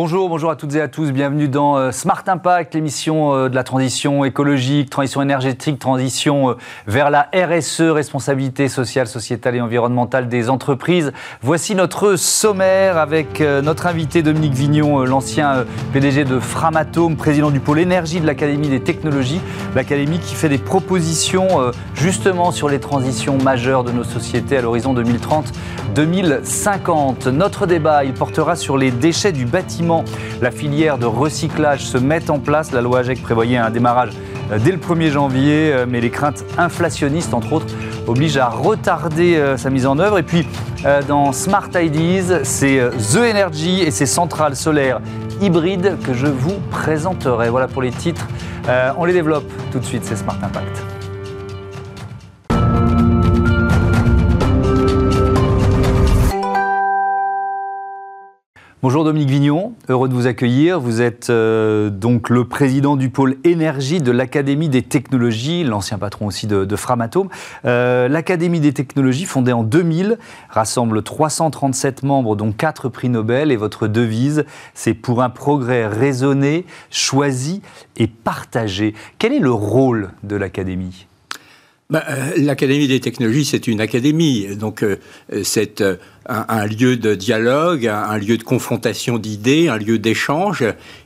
Bonjour, bonjour à toutes et à tous. Bienvenue dans euh, Smart Impact, l'émission euh, de la transition écologique, transition énergétique, transition euh, vers la RSE, responsabilité sociale, sociétale et environnementale des entreprises. Voici notre sommaire avec notre invité Dominique Vignon, l'ancien PDG de Framatome, président du pôle énergie de l'Académie des technologies. L'Académie qui fait des propositions justement sur les transitions majeures de nos sociétés à l'horizon 2030-2050. Notre débat, il portera sur les déchets du bâtiment la filière de recyclage se met en place. La loi AGEC prévoyait un démarrage euh, dès le 1er janvier, euh, mais les craintes inflationnistes, entre autres, obligent à retarder euh, sa mise en œuvre. Et puis, dans Smart Ideas, c'est The Energy et ses centrales solaires hybrides que je vous présenterai. Voilà pour les titres. On les développe tout de suite, c'est Smart Impact. Bonjour Dominique Vignon, heureux de vous accueillir. Vous êtes euh, donc le président du pôle énergie de l'Académie des technologies, l'ancien patron aussi de, Framatome. Euh, L'Académie des technologies, fondée en 2000, rassemble 337 membres, dont 4 prix Nobel. Et votre devise, c'est pour un progrès raisonné, choisi et partagé. Quel est le rôle de l'Académie? Bah, euh, L'Académie des technologies, c'est une académie, donc euh, c'est euh, un, lieu de dialogue, un, lieu de confrontation d'idées, un lieu d'échange,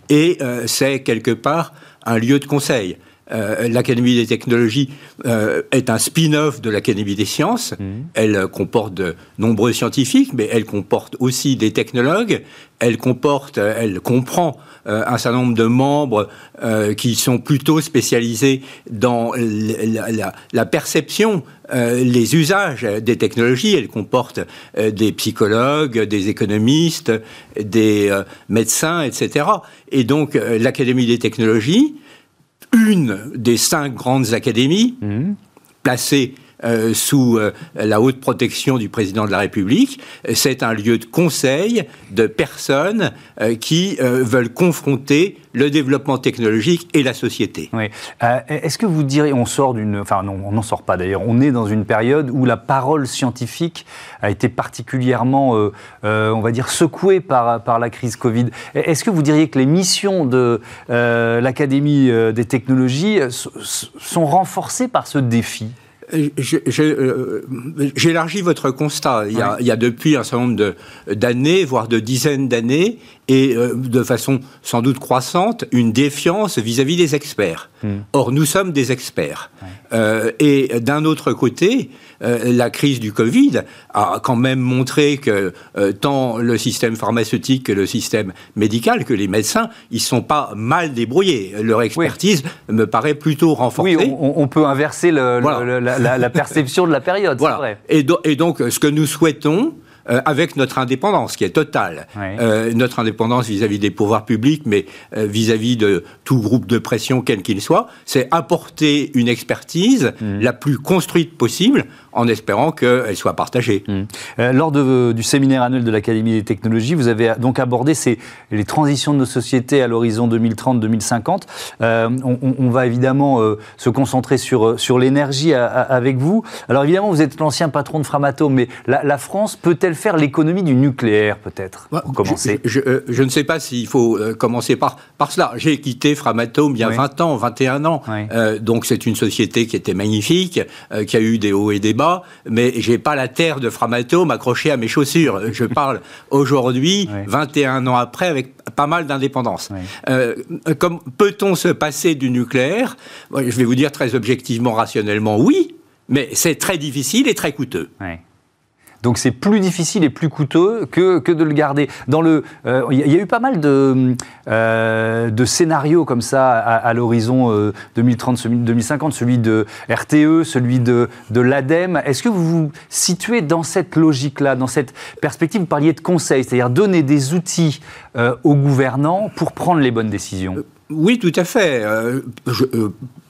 et c'est quelque part un lieu de conseil. L'Académie des technologies est un spin-off de l'Académie des sciences. Mmh. Elle comporte de nombreux scientifiques, mais elle comporte aussi des technologues. Elle comporte, elle comprend euh, un certain nombre de membres euh, qui sont plutôt spécialisés dans la, perception, euh, les usages des technologies. Elle comporte des psychologues, des économistes, des médecins, etc. Et donc l'Académie des technologies, une des cinq grandes académies, mmh. placée euh, sous euh, la haute protection du président de la République. C'est un lieu de conseil de personnes euh, qui veulent confronter le développement technologique et la société. Oui. Est-ce que vous diriez, on sort d'une, enfin non, on n'en sort pas d'ailleurs, on est dans une période où la parole scientifique a été particulièrement, on va dire, secouée par la crise Covid? Est-ce que vous diriez que les missions de l'Académie des technologies sont renforcées par ce défi? Euh, j'élargis votre constat. Il y, a, il y, a, depuis un certain nombre d'années, voire de dizaines d'années, et euh, de façon sans doute croissante, une défiance vis-à-vis des experts. Hmm. Or, nous sommes des experts. Euh, et d'un autre côté, la crise du Covid a quand même montré que tant le système pharmaceutique que le système médical, que les médecins, ils sont pas mal débrouillés. Leur expertise me paraît plutôt renforcée. Oui, on, peut inverser le, la, perception de la période. Voilà. Vrai. Et, et, donc, ce que nous souhaitons, euh, avec notre indépendance qui est totale. Euh, notre indépendance vis-à-vis des pouvoirs publics, mais euh, vis-à-vis de tout groupe de pression, quel qu'il soit, c'est apporter une expertise mmh. la plus construite possible en espérant qu'elle soit partagée. Mmh. lors de, du séminaire annuel de l'Académie des technologies, vous avez donc abordé ces, les transitions de nos sociétés à l'horizon 2030-2050. On, on, va évidemment se concentrer sur, sur l'énergie avec vous. Alors évidemment, vous êtes l'ancien patron de Framatome, mais la, la France peut-elle faire l'économie du nucléaire, peut-être, pour commencer? euh, je, ne sais pas s'il faut euh, commencer par, par cela. J'ai quitté Framatome il y a 20 ans, 21 ans. Euh, donc c'est une société qui était magnifique, qui a eu des hauts et des bas, mais j'ai pas la terre de Framatome accrochée à mes chaussures. Je parle aujourd'hui, 21 ans après, avec pas mal d'indépendance. comme peut-on se passer du nucléaire? Je vais vous dire très objectivement, rationnellement, oui, mais c'est très difficile et très coûteux. Donc c'est plus difficile et plus coûteux que, que de le garder. Dans le, euh, il y, a eu pas mal de, euh, de scénarios comme ça à, l'horizon 2030-2050, euh, celui de RTE, celui de, de l'ADEME. Est-ce que vous vous situez dans cette logique-là, dans cette perspective? Vous parliez de conseil, c'est-à-dire donner des outils aux gouvernants pour prendre les bonnes décisions. Oui, tout à fait.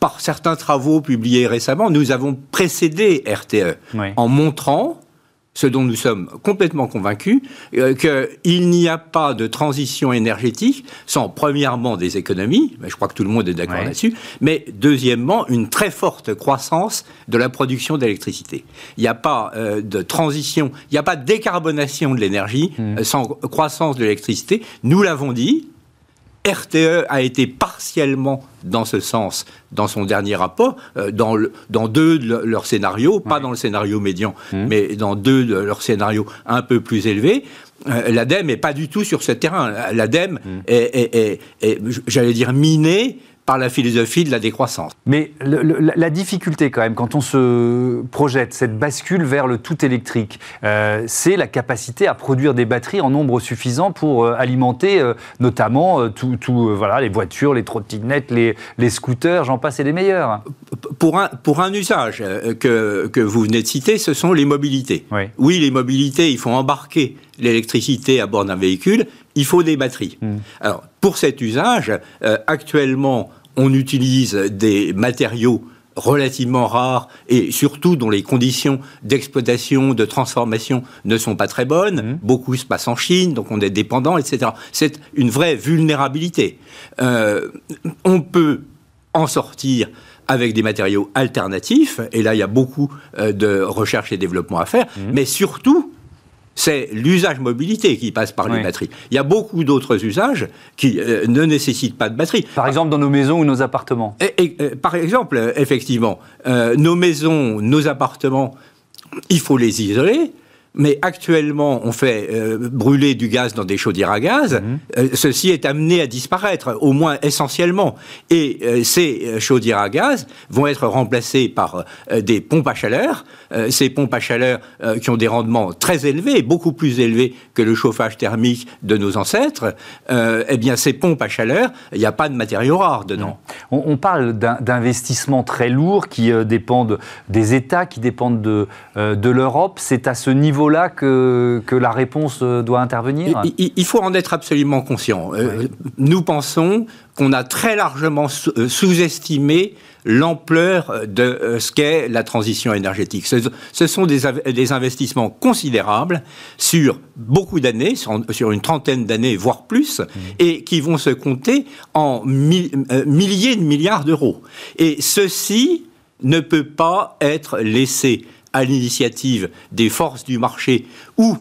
par certains travaux publiés récemment, nous avons précédé RTE en montrant ce dont nous sommes complètement convaincus, euh, qu'il n'y a pas de transition énergétique sans, premièrement, des économies, je crois que tout le monde est d'accord là-dessus, mais deuxièmement, une très forte croissance de la production d'électricité. Il n'y a pas euh, de transition, il n'y a pas de décarbonation de l'énergie mmh. euh, sans croissance de l'électricité. Nous l'avons dit, RTE a été partiellement dans ce sens dans son dernier rapport, euh, dans, dans deux de leurs scénarios, pas dans le scénario médian, mmh. mais dans deux de leurs scénarios un peu plus élevés. Euh, L'ADEME n'est pas du tout sur ce terrain. L'ADEME mmh. est, est j'allais dire, minée par la philosophie de la décroissance. Mais la, difficulté quand même, quand on se projette cette bascule vers le tout électrique, euh, c'est la capacité à produire des batteries en nombre suffisant pour euh, alimenter euh, notamment tout, voilà, les voitures, les trottinettes, les, les scooters, j'en passe et les meilleurs. Pour un, pour un usage que, que vous venez de citer, ce sont les mobilités. Oui, oui les mobilités, il faut embarquer l'électricité à bord d'un véhicule, il faut des batteries. Hmm. Alors, pour cet usage, euh, actuellement, on utilise des matériaux relativement rares et surtout dont les conditions d'exploitation, de transformation ne sont pas très bonnes. Hmm. Beaucoup se passe en Chine, donc on est dépendant, etc. C'est une vraie vulnérabilité. Euh, on peut en sortir avec des matériaux alternatifs, et là il y a beaucoup euh, de recherche et développement à faire, hmm. mais surtout c'est l'usage mobilité qui passe par les batteries. Il y a beaucoup d'autres usages qui euh, ne nécessitent pas de batterie. Par exemple, dans nos maisons ou nos appartements et, euh, Par exemple, effectivement, euh, nos maisons, nos appartements, il faut les isoler. Mais actuellement, on fait euh, brûler du gaz dans des chaudières à gaz. Mhm. Euh, ceci est amené à disparaître, au moins essentiellement. Et euh, ces chaudières à gaz vont être remplacées par des pompes à chaleur. ces pompes à chaleur qui ont des rendements très élevés, beaucoup plus élevés que le chauffage thermique de nos ancêtres. eh bien, ces pompes à chaleur, il n'y a pas de matériaux rares dedans. On, on, parle d'investissements très lourds qui dépendent des États, qui dépendent de, de l'Europe. C'est à ce niveau là que, que la réponse euh, doit intervenir il, faut en être absolument conscient. Euh, nous pensons qu'on a très largement euh, sous-estimé l'ampleur de ce qu'est la transition énergétique. Ce, sont des, des, investissements considérables sur beaucoup d'années, sur, une trentaine d'années, voire plus, mmh. et qui vont se compter en milliers de milliards d'euros. Et ceci ne peut pas être laissé à l'initiative des forces du marché ou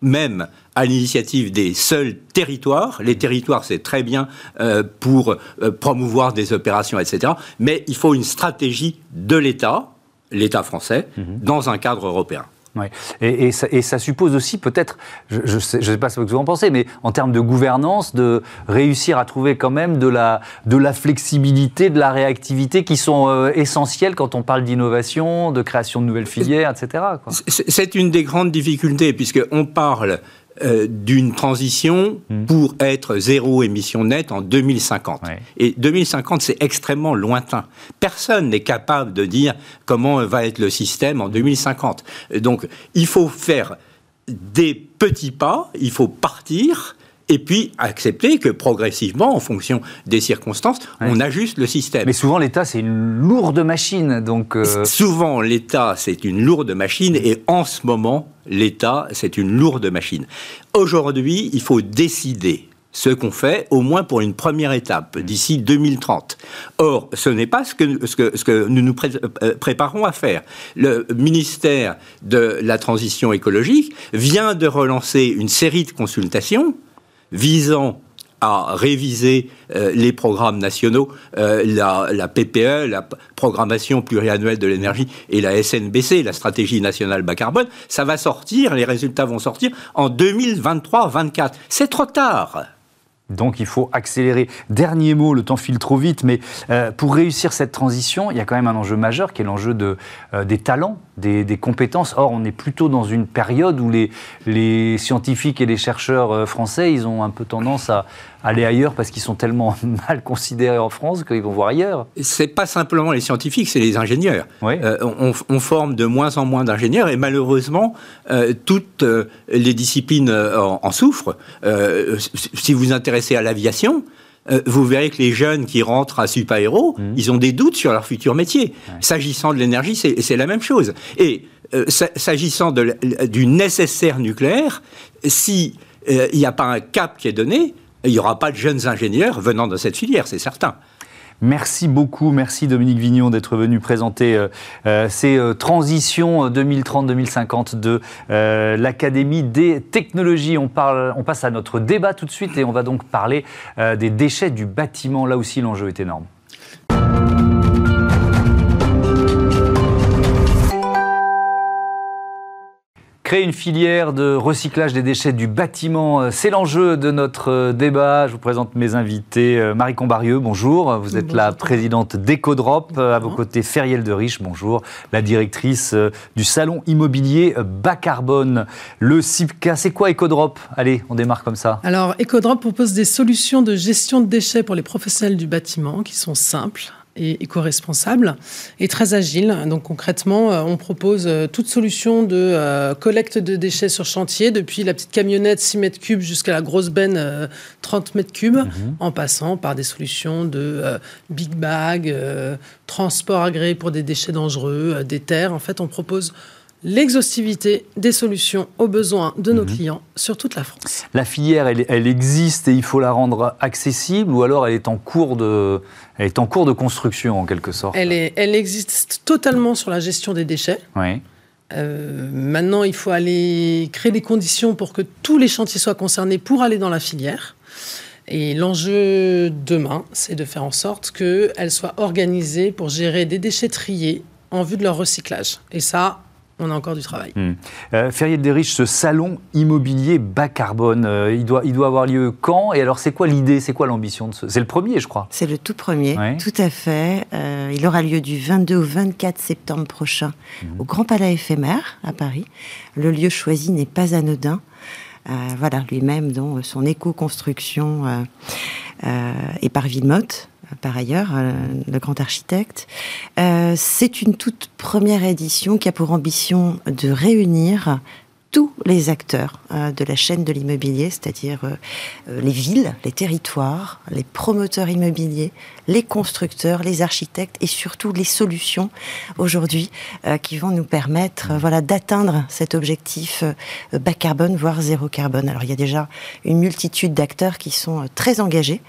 même à l'initiative des seuls territoires. Les territoires, c'est très bien euh, pour euh, promouvoir des opérations, etc. Mais il faut une stratégie de l'État, l'État français, mhm. dans un cadre européen. Ouais. Et, ça, suppose aussi peut-être, je ne sais, pas ce que vous en pensez, mais en termes de gouvernance, de réussir à trouver quand même de la, de la flexibilité, de la réactivité qui sont euh, essentielles quand on parle d'innovation, de création de nouvelles filières, etc. C'est une des grandes difficultés, puisqu'on parle euh, d'une transition hmm. pour être zéro émission nette en 2050. Et 2050, c'est extrêmement lointain. Personne n'est capable de dire comment va être le système en 2050. Donc, il faut faire des petits pas, il faut partir, et puis accepter que progressivement, en fonction des circonstances, on ajuste le système. Mais souvent, l'État, c'est une lourde machine. Donc euh, Souvent, l'État, c'est une lourde machine, et en ce moment, l'État, c'est une lourde machine. Aujourd'hui, il faut décider ce qu'on fait, au moins pour une première étape, d'ici 2030. Or, ce n'est pas ce que, ce, que, ce que, nous nous euh, préparons à faire. Le ministère de la Transition écologique vient de relancer une série de consultations visant à réviser euh, les programmes nationaux, euh, la, PPE, la programmation pluriannuelle de l'énergie, et la SNBC, la stratégie nationale bas carbone, ça va sortir, les résultats vont sortir en 2023-24. C'est trop tard. Donc il faut accélérer. Dernier mot, le temps file trop vite, mais euh, pour réussir cette transition, il y a quand même un enjeu majeur qui est l'enjeu de, des talents des, compétences. Or, on est plutôt dans une période où les, les scientifiques et les chercheurs euh, français, ils ont un peu tendance à aller ailleurs parce qu'ils sont tellement mal considérés en France qu'ils vont voir ailleurs. C'est pas simplement les scientifiques, c'est les ingénieurs. Euh, on, forme de moins en moins d'ingénieurs et malheureusement, euh, toutes les disciplines en, souffrent. si vous vous intéressez à l'aviation, euh, vous verrez que les jeunes qui rentrent à Supaéro, mmh. ils ont des doutes sur leur futur métier. S'agissant de l'énergie, c'est la même chose. Et s'agissant du nécessaire nucléaire, si il n'y a pas un cap qui est donné, il n'y aura pas de jeunes ingénieurs venant de cette filière, c'est certain. Merci beaucoup, merci Dominique Vignon d'être venu présenter euh, euh, ces euh, transitions 2030-2050 de l'Académie des technologies. On, parle, on passe à notre débat tout de suite et on va donc parler des déchets du bâtiment. Là aussi, l'enjeu est énorme. Créer une filière de recyclage des déchets du bâtiment, euh, c'est l'enjeu de notre euh, débat. Je vous présente mes invités. Euh, Marie Combarieux, bonjour. Vous êtes la présidente d'EcoDrop. À vos côtés, Feriel de Riche, bonjour. La directrice du salon immobilier bas carbone. Le CIPCA, c'est quoi EcoDrop? Allez, on démarre comme ça. Alors, EcoDrop propose des solutions de gestion de déchets pour les professionnels du bâtiment qui sont simples et éco-responsable et très agile. Donc concrètement, euh, on propose euh, toute solution de euh, collecte de déchets sur chantier, depuis la petite camionnette 6 mètres cubes jusqu'à la grosse benne 30 mètres cubes, mhm. en passant par des solutions de big bag, transport agréé pour des déchets dangereux, des terres. En fait, on propose l'exhaustivité des solutions aux besoins de nos mhm. clients sur toute la France. La filière, elle, existe et il faut la rendre accessible ou alors elle est en cours de, elle est en cours de construction en quelque sorte? Elle, est, elle existe totalement sur la gestion des déchets. Oui. Euh, maintenant, il faut aller créer des conditions pour que tous les chantiers soient concernés pour aller dans la filière. Et l'enjeu demain, c'est de faire en sorte qu'elle soit organisée pour gérer des déchets triés en vue de leur recyclage. Et ça, on a encore du travail. Hmm. Euh, Ferrier des Riches, ce salon immobilier bas carbone, euh, il, doit, il doit avoir lieu quand Et alors, c'est quoi l'idée C'est quoi l'ambition de ce... C'est le premier, je crois. C'est le tout premier, tout à fait. Euh, il aura lieu du 22 au 24 septembre prochain hmm. au Grand Palais éphémère à Paris. Le lieu choisi n'est pas anodin. voilà, lui-même, dont son éco-construction est par Villemotte par ailleurs, euh, le grand architecte. Euh, c'est une toute première édition qui a pour ambition de réunir tous les acteurs euh, de la chaîne de l'immobilier, c'est-à-dire les villes, les territoires, les promoteurs immobiliers, les constructeurs, les architectes et surtout les solutions aujourd'hui euh, qui vont nous permettre euh, voilà, d'atteindre cet objectif euh, bas carbone, voire zéro carbone. Alors il y a déjà une multitude d'acteurs qui sont très engagés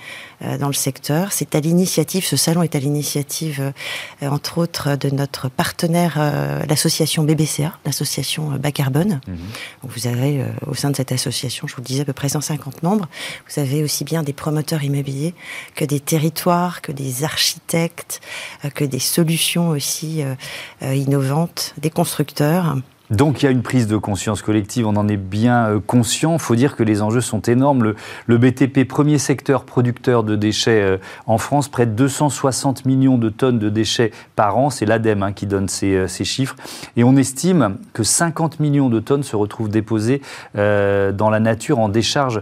dans le secteur. C'est à l'initiative, ce salon est à l'initiative, entre autres, de notre partenaire, l'association BBCA, l'association bas carbone. Mhm. vous avez au sein de cette association, je vous le disais, à peu près 150 membres. Vous avez aussi bien des promoteurs immobiliers que des territoires, que des architectes, euh, que des solutions aussi euh, euh, innovantes, des constructeurs. Donc il y a une prise de conscience collective, on en est bien euh, conscient. Il faut dire que les enjeux sont énormes. Le, BTP, premier secteur producteur de déchets euh, en France, près de 260 millions de tonnes de déchets par an. C'est l'ADEME hein, qui donne euh, ces, chiffres. Et on estime que 50 millions de tonnes se retrouvent déposées dans la nature en décharge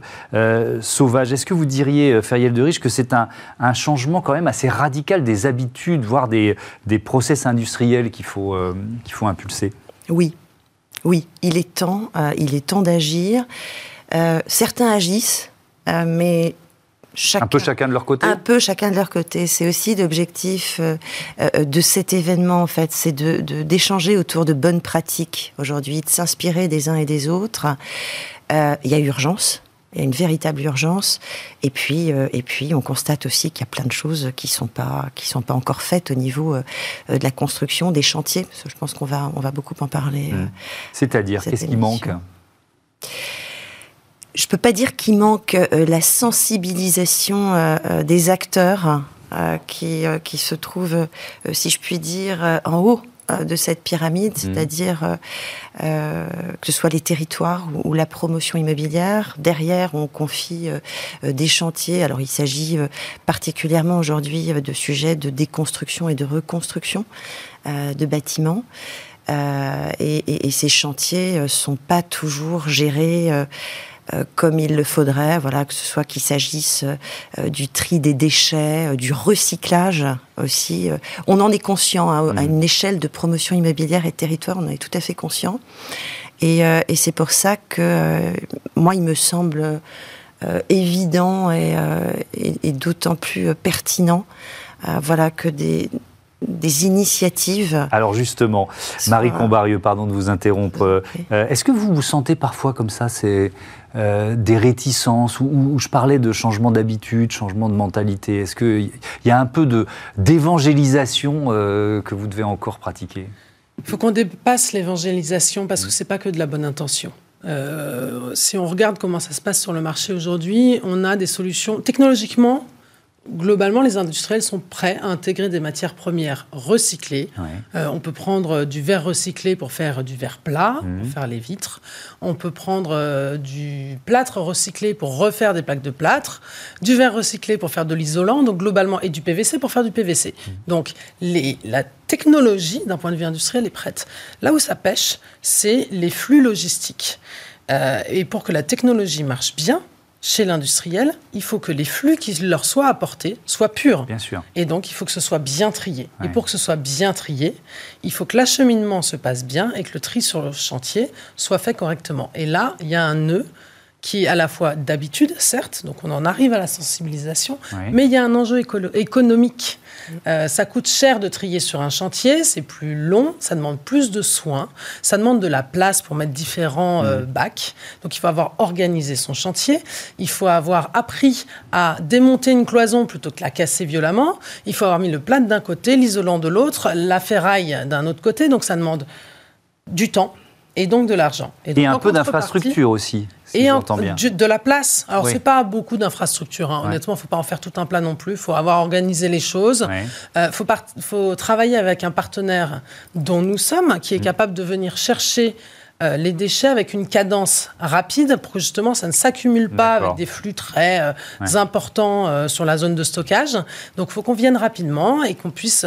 sauvage. Est-ce que vous diriez, Feriel de Riche, que c'est un, changement quand même assez radical des habitudes, voire des, des process industriels qu'il faut, qu'il faut impulser? Oui, oui, il est temps, euh, il est temps d'agir. Euh, certains agissent, euh, mais un peu chacun de leur côté Un peu chacun de leur côté. C'est aussi l'objectif de cet événement, en fait. C'est d'échanger autour de bonnes pratiques aujourd'hui, de s'inspirer des uns et des autres. Il y a urgence. Il y a une véritable urgence. Et puis, euh, et puis on constate aussi qu'il y a plein de choses qui sont pas, qui sont pas encore faites au niveau euh, de la construction, des chantiers. Parce que je pense qu'on va, on va beaucoup en parler. Euh, C'est-à-dire, qu'est-ce qui manque? Je peux pas dire qu'il manque la sensibilisation des acteurs qui, qui se trouvent, si je puis dire, en haut euh, de cette pyramide, mmh. c'est-à-dire euh, euh, que ce soit les territoires ou, la promotion immobilière. Derrière, on confie des chantiers. Alors, il s'agit particulièrement aujourd'hui de sujets de déconstruction et de reconstruction de bâtiments. Et, et, ces chantiers sont pas toujours gérés euh, comme il le faudrait, voilà, que ce soit qu'il s'agisse euh, du tri des déchets, euh, du recyclage aussi. on en est conscient hein, à mmh. une échelle de promotion immobilière et territoire, on en est tout à fait conscient. Et, et c'est pour ça que moi, il me semble évident et, et, et d'autant plus pertinent, voilà, que des des initiatives. Alors justement, Marie Combarieux, pardon de vous interrompre. Euh, est-ce que vous vous sentez parfois comme ça c'est euh, des réticences où, je parlais de changement d'habitude, changement de mentalité. Est-ce qu'il y a un peu d'évangélisation euh, que vous devez encore pratiquer? Il faut qu'on dépasse l'évangélisation parce que ce n'est pas que de la bonne intention. si on regarde comment ça se passe sur le marché aujourd'hui, on a des solutions technologiquement globalement, les industriels sont prêts à intégrer des matières premières recyclées. Euh, on peut prendre du verre recyclé pour faire du verre plat, pour mhm. faire les vitres. On peut prendre euh, du plâtre recyclé pour refaire des plaques de plâtre, du verre recyclé pour faire de l'isolant, donc globalement, et du PVC pour faire du PVC. Mhm. Donc les, la technologie, d'un point de vue industriel, est prête. Là où ça pêche, c'est les flux logistiques. Euh, et pour que la technologie marche bien, chez l'industriel, il faut que les flux qui leur soient apportés soient purs. Bien sûr. Et donc, il faut que ce soit bien trié. Et pour que ce soit bien trié, il faut que l'acheminement se passe bien et que le tri sur le chantier soit fait correctement. Et là, il y a un nœud qui est à la fois d'habitude, certes, donc on en arrive à la sensibilisation, mais il y a un enjeu économique. Euh, ça coûte cher de trier sur un chantier, c'est plus long, ça demande plus de soins, ça demande de la place pour mettre différents euh, mm. bacs. Donc il faut avoir organisé son chantier, il faut avoir appris à démonter une cloison plutôt que la casser violemment, il faut avoir mis le plâtre d'un côté, l'isolant de l'autre, la ferraille d'un autre côté, donc ça demande du temps, et donc de l'argent. Et, un peu d'infrastructure aussi. et de la place. Alors, ce c'est pas beaucoup d'infrastructure. Hein. Honnêtement, il ne faut pas en faire tout un plat non plus. Il faut avoir organisé les choses. Il euh, faut, faut, travailler avec un partenaire dont nous sommes, qui est mm. capable de venir chercher euh, les déchets avec une cadence rapide pour que justement ça ne s'accumule pas avec des flux très euh, importants sur la zone de stockage. Donc il faut qu'on vienne rapidement et qu'on puisse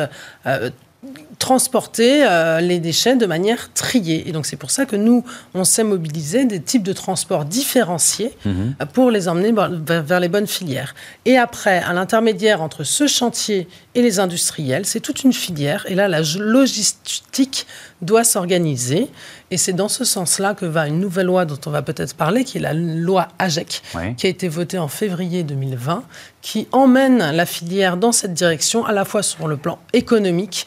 transporter euh, les déchets de manière triée. Et donc c'est pour ça que nous, on s'est mobilisé des types de transports différenciés mhm. euh, pour les emmener vers, les bonnes filières. Et après, à l'intermédiaire entre ce chantier et les industriels, c'est toute une filière. Et là, la logistique doit s'organiser. Et c'est dans ce sens-là que va une nouvelle loi dont on va peut-être parler, qui est la loi AGEC, qui a été votée en février 2020, qui emmène la filière dans cette direction, à la fois sur le plan économique,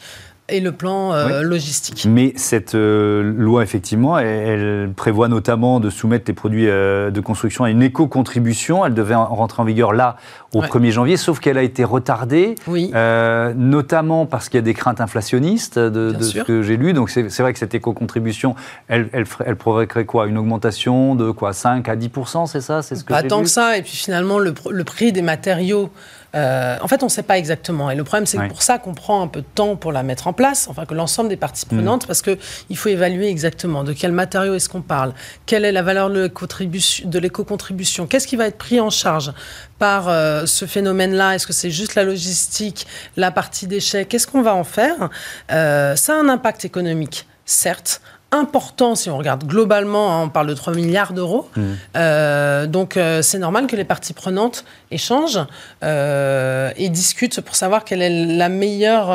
et le plan euh, logistique. Mais cette euh, loi, effectivement, elle, prévoit notamment de soumettre les produits euh, de construction à une éco-contribution. Elle devait rentrer en vigueur là, au 1er janvier, sauf qu'elle a été retardée, oui. notamment parce qu'il y a des craintes inflationnistes de, ce que j'ai lu. Donc c'est vrai que cette éco-contribution, elle, elle, elle, provoquerait quoi? Une augmentation de quoi? 5 à 10 c'est ça? C'est ce que Pas tant que ça. Et puis finalement, le, le prix des matériaux euh, en fait, on ne sait pas exactement. Et le problème, c'est pour ça qu'on prend un peu de temps pour la mettre en place, enfin que l'ensemble des parties mm. prenantes, parce parce qu'il faut évaluer exactement de quel matériau est-ce qu'on parle, quelle est la valeur de l'éco-contribution, qu'est-ce qui va être pris en charge par euh, ce phénomène-là? Est-ce que c'est juste la logistique, la partie déchets? Qu'est-ce qu'on va en faire? Euh, Ça a un impact économique, certes, important si on regarde globalement, hein, on parle de 3 milliards d'euros. Mmh. Euh, donc euh, c'est normal que les parties prenantes échangent euh, et discutent pour savoir quelle est la meilleure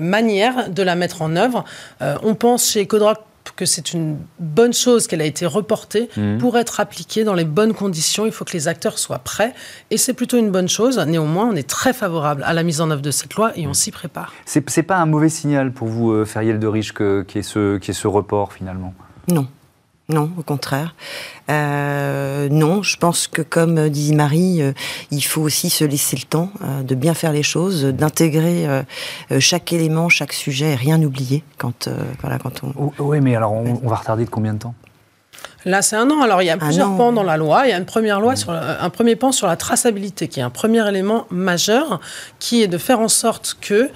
manière de la mettre en œuvre. on pense chez Ecodroc que c'est une bonne chose qu'elle a été reportée mmh. pour être appliquée dans les bonnes conditions. Il faut que les acteurs soient prêts et c'est plutôt une bonne chose. Néanmoins, on est très favorable à la mise en œuvre de cette loi et on mmh. s'y prépare. C'est, n'est pas un mauvais signal pour vous, euh, Feriel de Riche, qu'il y, ait ce, ce report finalement? Non. Non, au contraire. Euh, non, je pense que comme dit Marie, euh, il faut aussi se laisser le temps euh, de bien faire les choses, d'intégrer chaque élément, chaque sujet, et rien oublier quand voilà quand on. Oui, mais alors on, va retarder de combien de temps? Là, c'est un an. Alors, il y a plusieurs pans dans la loi. Il y a une première loi sur un premier pan sur la traçabilité, qui est un premier élément majeur, qui est de faire en sorte que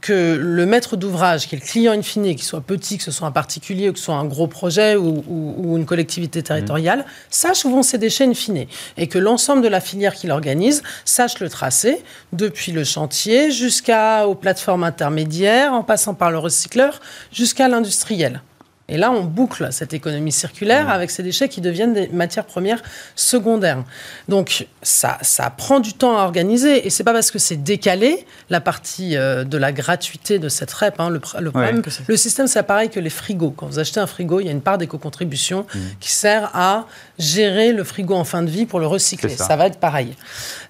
que le maître d'ouvrage, qui est le client in fine, qu'il soit petit, que ce soit un particulier, ou que ce soit un gros projet ou, une collectivité territoriale, mmh. sache où vont ces déchets in fine. Et que l'ensemble de la filière qui l'organise sache le tracer, depuis le chantier jusqu'aux plateformes intermédiaires, en passant par le recycleur, jusqu'à l'industriel. Et là, on boucle cette économie circulaire avec ces déchets qui deviennent des matières premières secondaires. Donc, ça, ça prend du temps à organiser. Et c'est pas parce que c'est décalé, la partie euh, de la gratuité de cette REP. Hein, le, problème, le système, c'est pareil que les frigos. Quand vous achetez un frigo, il y a une part d'éco-contribution mmh. qui sert à gérer le frigo en fin de vie pour le recycler. Ça. va être pareil.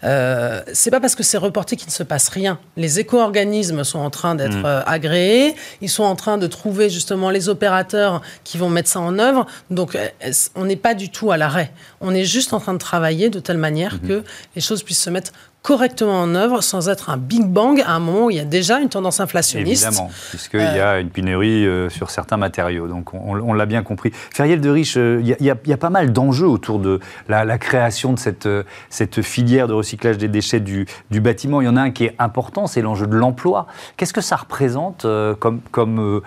Euh, c'est pas parce que c'est reporté qu'il ne se passe rien. Les éco-organismes sont en train d'être mmh. euh, agréés. Ils sont en train de trouver justement les opérateurs qui vont mettre ça en œuvre. Donc, euh, on n'est pas du tout à l'arrêt. On est juste en train de travailler de telle manière mhm. que les choses puissent se mettre correctement en œuvre sans être un big bang à un moment où il y a déjà une tendance inflationniste. Évidemment, puisqu'il y a une pénurie euh, sur certains matériaux. Donc on, l'a bien compris. Feriel de Riche, euh, il y, a pas mal d'enjeux autour de la, création de cette, euh, cette filière de recyclage des déchets du, du bâtiment. Il y en a un qui est important, c'est l'enjeu de l'emploi. Qu'est-ce que ça représente comme, comme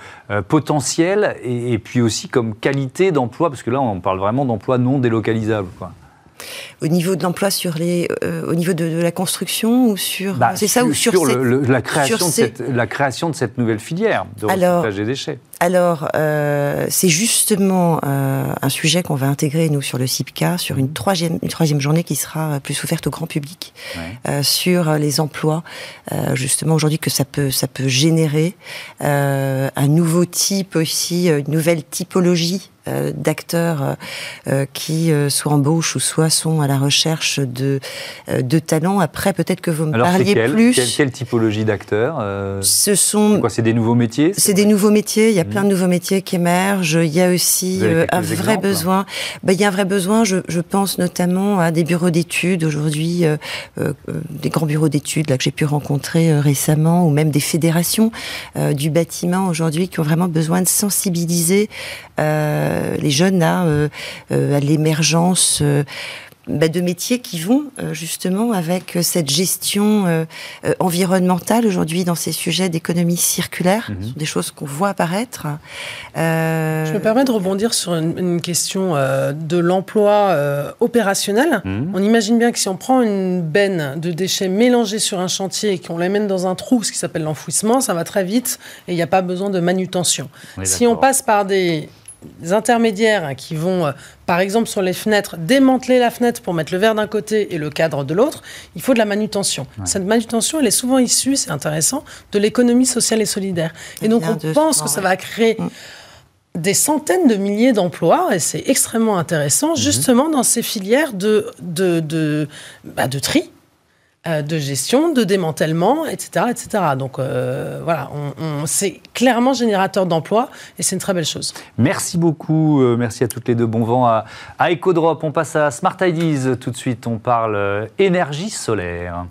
potentiel et, et, puis aussi comme qualité d'emploi? Parce que là, on parle vraiment d'emploi non délocalisable. Quoi au niveau de l'emploi sur les, euh, au niveau de, la construction ou sur, bah, c'est ça ou sur, la création de cette, la création de cette nouvelle filière de recyclage des déchets. Alors, euh, c'est justement euh, un sujet qu'on va intégrer, nous, sur le CIPCA, sur une troisième, une troisième journée qui sera plus ouverte au grand public, sur les emplois, justement, aujourd'hui, que ça peut, ça peut générer, un nouveau type aussi, une nouvelle typologie euh, d'acteurs euh, euh, qui soit embauchent ou soit sont à la recherche de, de talents. Après, peut-être que vous me parliez plus. Quelle, quelle typologie d'acteurs Ce sont. Quoi C'est des nouveaux métiers C'est des nouveaux métiers. Il y a plein de nouveaux métiers qui émergent. Il y a aussi un vrai besoin. Ben, il y a un vrai besoin. Je, je pense notamment à des bureaux d'études aujourd'hui, des grands bureaux d'études là que j'ai pu rencontrer récemment, ou même des fédérations du bâtiment aujourd'hui qui ont vraiment besoin de sensibiliser. Euh, les jeunes euh, euh, à l'émergence bah, de métiers qui vont justement avec cette gestion environnementale aujourd'hui dans ces sujets d'économie circulaire, mhm. des choses qu'on voit apparaître. Je me permets de rebondir sur une, question de l'emploi opérationnel. Mhm. On imagine bien que si on prend une benne de déchets mélangés sur un chantier et qu'on l'amène dans un trou, ce qui s'appelle l'enfouissement, ça va très vite et il n'y a pas besoin de manutention. si on passe par des intermédiaires qui vont, euh, par exemple, sur les fenêtres, démanteler la fenêtre pour mettre le verre d'un côté et le cadre de l'autre, il faut de la manutention. Cette manutention, elle est souvent issue, c'est intéressant, de l'économie sociale et solidaire. Et, donc, on pense que ça va créer mm. des centaines de milliers d'emplois, et c'est extrêmement intéressant, mm-hmm. justement dans ces filières de, de, de, bah, de tri de gestion, de démantèlement, etc. etc. Donc euh, voilà, c'est clairement générateur d'emplois et c'est une très belle chose. Merci beaucoup, euh, merci à toutes les deux. Bon vent à, à EcoDrop. On passe à Smart Ideas tout de suite. On parle énergie solaire.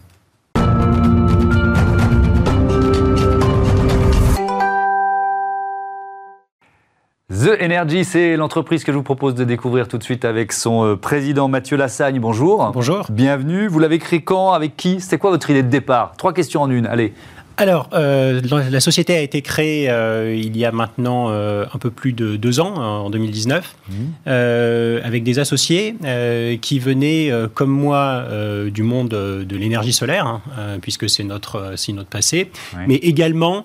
The Energy, c'est l'entreprise que je vous propose de découvrir tout de suite avec son euh, président Mathieu Lassagne. Bonjour. Bonjour. Bienvenue. Vous l'avez créé quand Avec qui C'était quoi votre idée de départ? Trois questions en une. Allez alors, euh, la société a été créée euh, il y a maintenant euh, un peu plus de deux ans, en 2019, mmh. avec des associés qui venaient, comme moi, du monde de l'énergie solaire, hein, puisque c'est notre, notre passé, mais également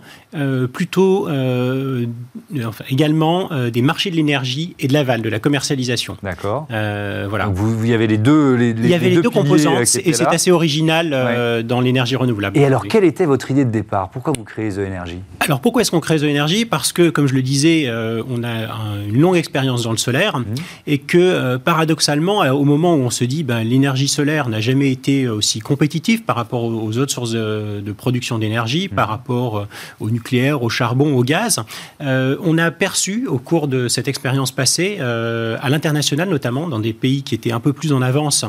plutôt enfin, également des marchés de l'énergie et de l'aval, de la commercialisation. D'accord. voilà. Donc vous, y avait les deux les, Il y avait les deux, composantes, et c'est assez original dans l'énergie renouvelable. Et alors, quelle était votre idée de pourquoi vous créez The Energy? Alors pourquoi est-ce qu'on crée The Energy? Parce que, comme je le disais, euh, on a une longue expérience dans le solaire mhm. et que, euh, paradoxalement, euh, au moment où on se dit ben, l'énergie solaire n'a jamais été aussi compétitive par rapport aux autres sources de, production d'énergie, mhm. par rapport au nucléaire, au charbon, au gaz, on a perçu au cours de cette expérience passée, à l'international notamment, dans des pays qui étaient un peu plus en avance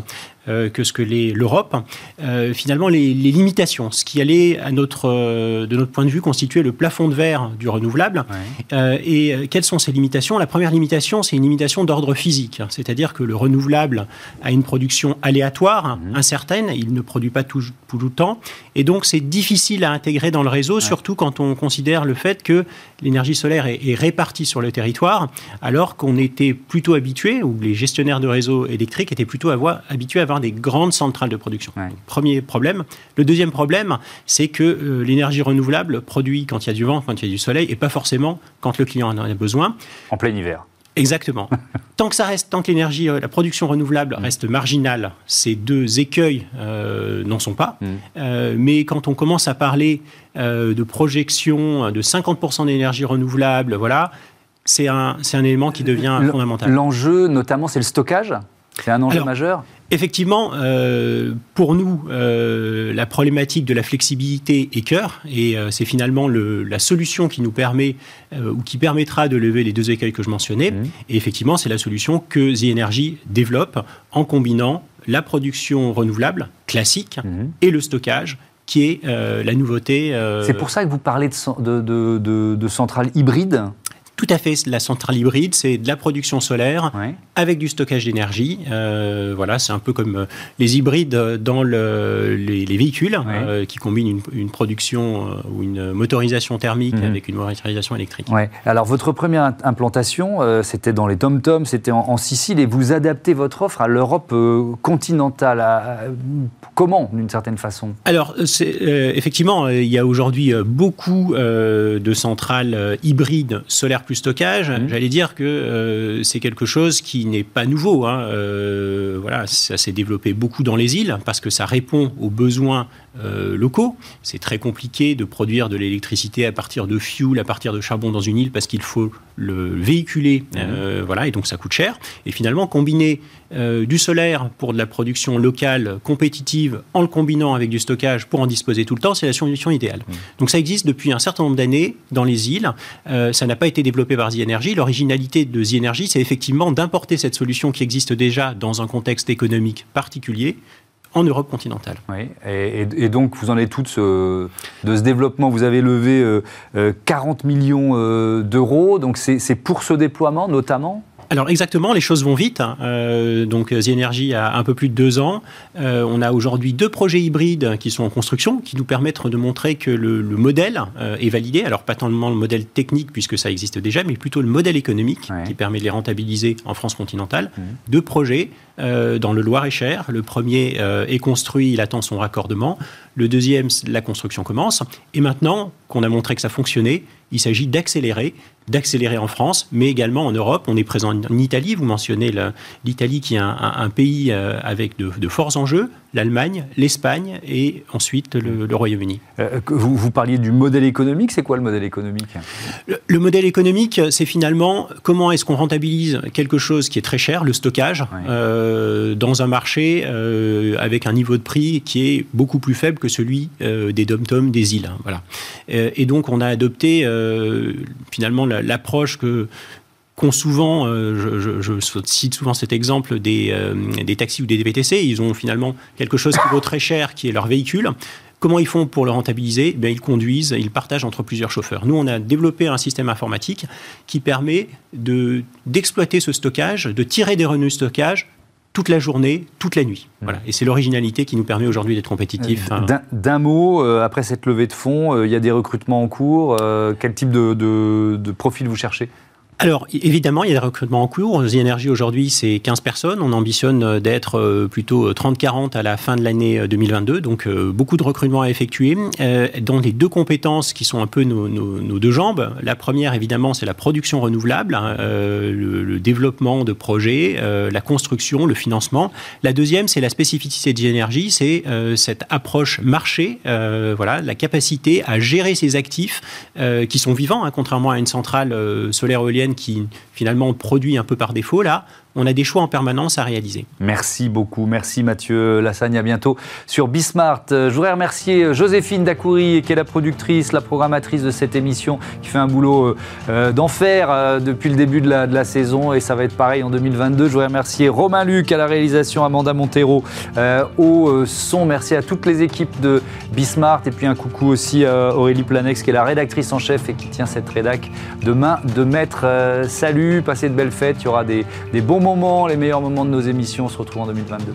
que ce que l'Europe, finalement les, limitations, ce qui allait à notre, euh, de notre point de vue constituer le plafond de verre du renouvelable. et quelles sont ces limitations? La première limitation, c'est une limitation d'ordre physique, c'est-à-dire que le renouvelable a une production aléatoire, mhm. incertaine, il ne produit pas tout, tout le temps, et donc c'est difficile à intégrer dans le réseau, surtout quand on considère le fait que l'énergie solaire est, répartie sur le territoire, alors qu'on était plutôt habitué, ou les gestionnaires de réseaux électriques étaient plutôt habitués à avoir des grandes centrales de production. premier problème. Le deuxième problème, c'est que euh, l'énergie renouvelable produit quand il y a du vent, quand il y a du soleil, et pas forcément quand le client en a besoin. En plein hiver. Exactement. tant que ça reste, tant que l'énergie, euh, la production renouvelable mm. reste marginale, ces deux écueils euh, n'en sont pas. Mm. Euh, mais quand on commence à parler de projection de 50% d'énergie renouvelable, voilà, c'est un, un élément qui devient fondamental. L'enjeu, notamment, c'est le stockage c'est un enjeu majeur Effectivement, euh, pour nous, euh, la problématique de la flexibilité est cœur, et euh, c'est finalement la solution qui nous permet ou qui permettra de lever les deux écueils que je mentionnais. Mmh. Et effectivement, c'est la solution que The Energy développe en combinant la production renouvelable classique mmh. et le stockage qui est la nouveauté. C'est pour ça que vous parlez de, de, de centrales hybrides tout à fait. La centrale hybride, c'est de la production solaire avec du stockage d'énergie. Euh, voilà, c'est un peu comme euh, les hybrides dans les, véhicules euh, qui combinent une, production ou une motorisation thermique mhm. avec une motorisation électrique. Ouais. Alors, votre première implantation, c'était dans les Tom-Tom, c'était en, Sicile, et vous adaptez votre offre à l'Europe continentale. comment, d'une certaine façon? Alors, effectivement, il y a aujourd'hui beaucoup de centrales hybrides solaires stockage, mmh. j'allais dire que euh, c'est quelque chose qui n'est pas nouveau. Hein. Euh, voilà, ça s'est développé beaucoup dans les îles parce que ça répond aux besoins euh, locaux. C'est très compliqué de produire de l'électricité à partir de fuel, à partir de charbon dans une île parce qu'il faut le véhiculer, mmh. voilà, et donc ça coûte cher. Et finalement, combiner du solaire pour de la production locale compétitive en le combinant avec du stockage pour en disposer tout le temps, c'est la solution idéale. Mmh. Donc ça existe depuis un certain nombre d'années dans les îles. ça n'a pas été développé par The Energy. L'originalité de The Energy, c'est effectivement d'importer cette solution qui existe déjà dans un contexte économique particulier en Europe continentale. Oui, et, donc vous en êtes toutes de ce développement. Vous avez levé 40 euh, euh, millions euh, d'euros, donc c'est pour ce déploiement notamment? Alors exactement, les choses vont vite. Hein. Euh, donc The Energy a un peu plus de deux ans. Euh, on a aujourd'hui deux projets hybrides qui sont en construction, qui nous permettent de montrer que le, modèle euh, est validé. Alors pas tant le modèle technique puisque ça existe déjà, mais plutôt le modèle économique qui permet de les rentabiliser en France continentale. Mmh. Deux projets dans le Loir-et-Cher. Le premier est construit, il attend son raccordement. Le deuxième, la construction commence. Et maintenant qu'on a montré que ça fonctionnait, il s'agit d'accélérer d'accélérer en France, mais également en Europe. On est présent en Italie, vous mentionnez l'Italie qui est un, pays euh, avec de, forts enjeux, l'Allemagne, l'Espagne et ensuite le, Royaume-Uni. Euh, vous, vous, parliez du modèle économique, c'est quoi le modèle économique? Le, modèle économique, c'est finalement comment est-ce qu'on rentabilise quelque chose qui est très cher, le stockage, euh, dans un marché avec un niveau de prix qui est beaucoup plus faible que celui des dom-tom des îles. Hein, voilà. et donc on a adopté finalement l'approche que qu'ont souvent, euh, je, cite souvent cet exemple des, euh, des, taxis ou des VTC, ils ont finalement quelque chose qui vaut très cher, qui est leur véhicule. Comment ils font pour le rentabiliser? Eh Ils conduisent, ils partagent entre plusieurs chauffeurs. Nous, on a développé un système informatique qui permet d'exploiter ce stockage, de tirer des revenus de stockage toute la journée, toute la nuit. Voilà. Et c'est l'originalité qui nous permet aujourd'hui d'être compétitifs. Euh, d'un mot, après cette levée de fonds, il y a des recrutements en cours. quel type de, de profil vous cherchez? Alors, évidemment, il y a des recrutements en cours. The Energy, aujourd'hui, c'est 15 personnes. On ambitionne euh, d'être euh, plutôt 30-40 à la fin de l'année 2022. Euh, Donc, beaucoup de recrutements à effectuer. dans les deux compétences qui sont un peu nos, deux jambes. La première, évidemment, c'est la production renouvelable, hein, le, développement de projets, la construction, le financement. La deuxième, c'est la spécificité de Energy, c'est cette approche marché, voilà, la capacité à gérer ses actifs qui sont vivants, hein, contrairement à une centrale solaire éolienne qui finalement produit un peu par défaut, là, on a des choix en permanence à réaliser. Merci beaucoup. Merci Mathieu Lassagne. À bientôt sur Bismart. Je voudrais remercier Joséphine Dacoury, qui est la productrice, la programmatrice de cette émission, qui fait un boulot euh, euh, d'enfer euh, depuis le début de la, saison et ça va être pareil en 2022. Je voudrais remercier Romain Luc à la réalisation, Amanda Montero au son. Merci à toutes les équipes de Bismart et puis un coucou aussi à Aurélie Planex, qui est la rédactrice en chef et qui tient cette rédac de main de maître. salut, passez de belles fêtes. Il y aura des bons moments, les meilleurs moments de nos émissions. On se retrouve en 2022.